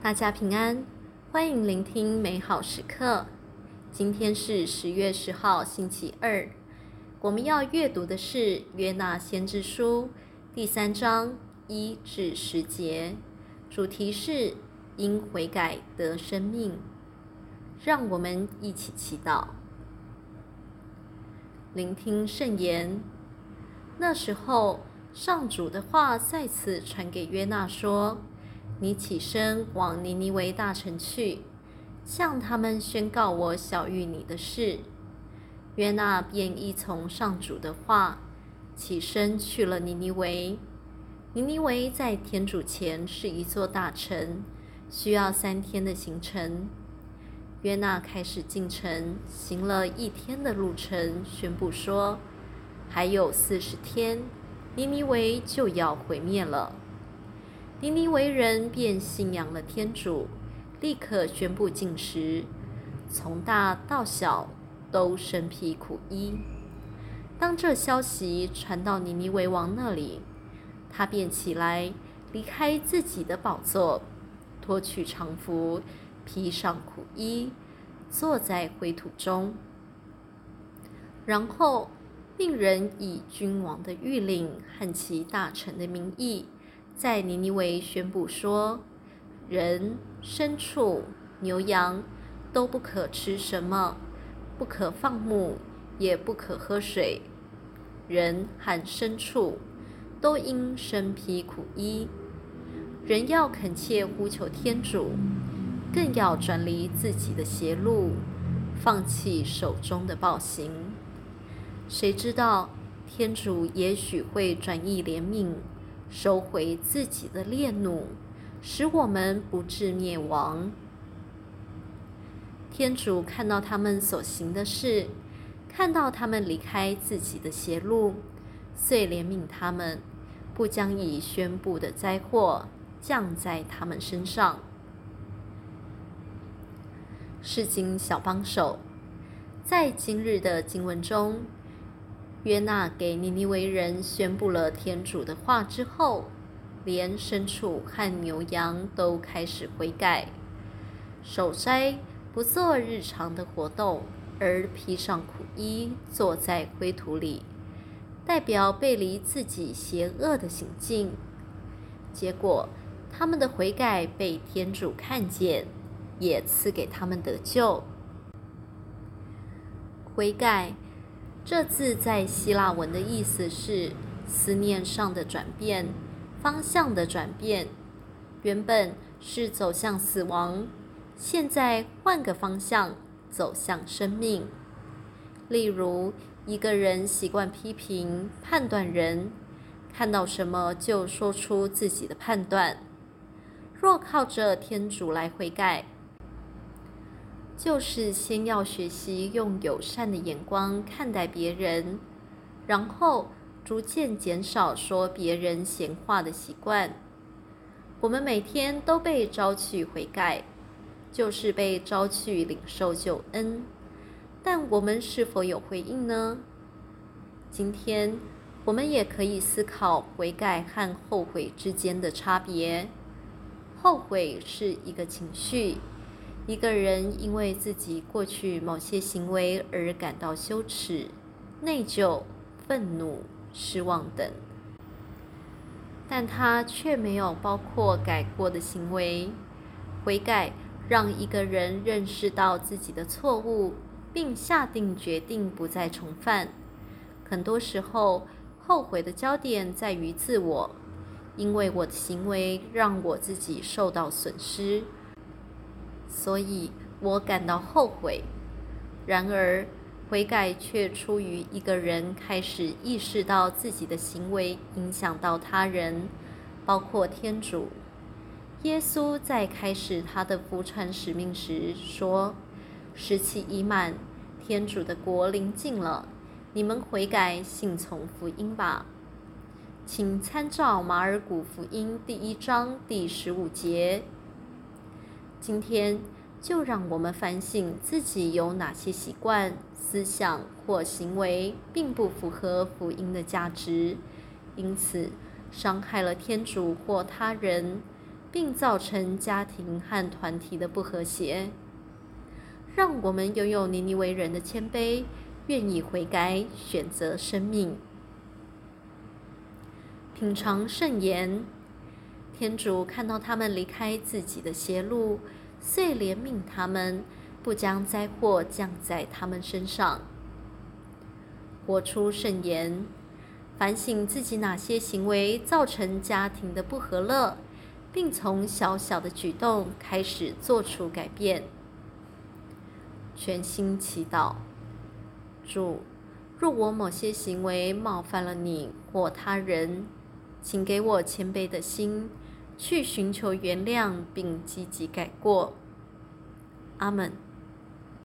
大家平安，欢迎聆听美好时刻。今天是十月十号，星期二。我们要阅读的是《约纳先知书》第三章一至十节，主题是因悔改得生命。让我们一起祈祷，聆听圣言。那时候，上主的话再次传给约纳说。你起身往尼尼微大城去，向他们宣告我晓諭你的事。约纳便依从上主的话，起身去了尼尼微。尼尼微在天主前是一座大城，需要三天的行程。约纳开始进城，行了一天的路程，宣布说：还有四十天，尼尼微就要毁灭了。尼尼为人便信仰了天主，立刻宣布禁食，从大到小都身披苦衣。当这消息传到尼尼为王那里，他便起来，离开自己的宝座，脱去长服，披上苦衣，坐在灰土中，然后命人以君王的谕令和其大臣的名义。在尼尼微宣布说：人、牲畜、牛羊都不可吃什么，不可放牧，也不可喝水。人和牲畜都应身披苦衣。人要恳切呼求天主，更要转离自己的邪路，放弃手中的暴行。谁知道天主也许会转意怜悯。收回自己的烈怒，使我们不致灭亡。天主看到他们所行的事，看到他们离开自己的邪路，遂怜悯他们，不将已宣布的灾祸降在他们身上。释经小帮手，在今日的经文中。约纳给尼尼维人宣布了天主的话之后，连牲畜和牛羊都开始悔改，守斋，不做日常的活动，而披上苦衣，坐在灰土里，代表背离自己邪恶的行径。结果，他们的悔改被天主看见，也赐给他们得救。悔改。这字在希腊文的意思是思念上的转变，方向的转变。原本是走向死亡，现在换个方向，走向生命。例如，一个人习惯批评、判断人，看到什么就说出自己的判断。若靠着天主来悔改，就是先要学习用友善的眼光看待别人，然后逐渐减少说别人闲话的习惯。我们每天都被召去悔改，就是被召去领受救恩。但我们是否有回应呢？今天我们也可以思考悔改和后悔之间的差别。后悔是一个情绪。一个人因为自己过去某些行为而感到羞耻、内疚、愤怒、失望等，但他却没有包括改过的行为。悔改让一个人认识到自己的错误，并下定决定不再重犯。很多时候，后悔的焦点在于自我，因为我的行为让我自己受到损失。所以我感到后悔。然而，悔改却出于一个人开始意识到自己的行为影响到他人，包括天主。耶稣在开始他的福传使命时说：“时期已满，天主的国临近了，你们悔改，信从福音吧。”请参照马尔谷福音第一章第十五节。今天就让我们反省自己有哪些习惯、思想或行为并不符合福音的价值，因此伤害了天主或他人，并造成家庭和团体的不和谐。让我们拥有尼尼为人的谦卑，愿意悔改，选择生命。品尝圣言，天主看到他们离开自己的邪路，遂怜悯他们，不将灾祸降在他们身上。活出圣言，反省自己哪些行为造成家庭的不和乐，并从小小的举动开始做出改变。全心祈祷，主，若我某些行为冒犯了你或他人，请给我谦卑的心，去寻求原谅并积极改过。阿门。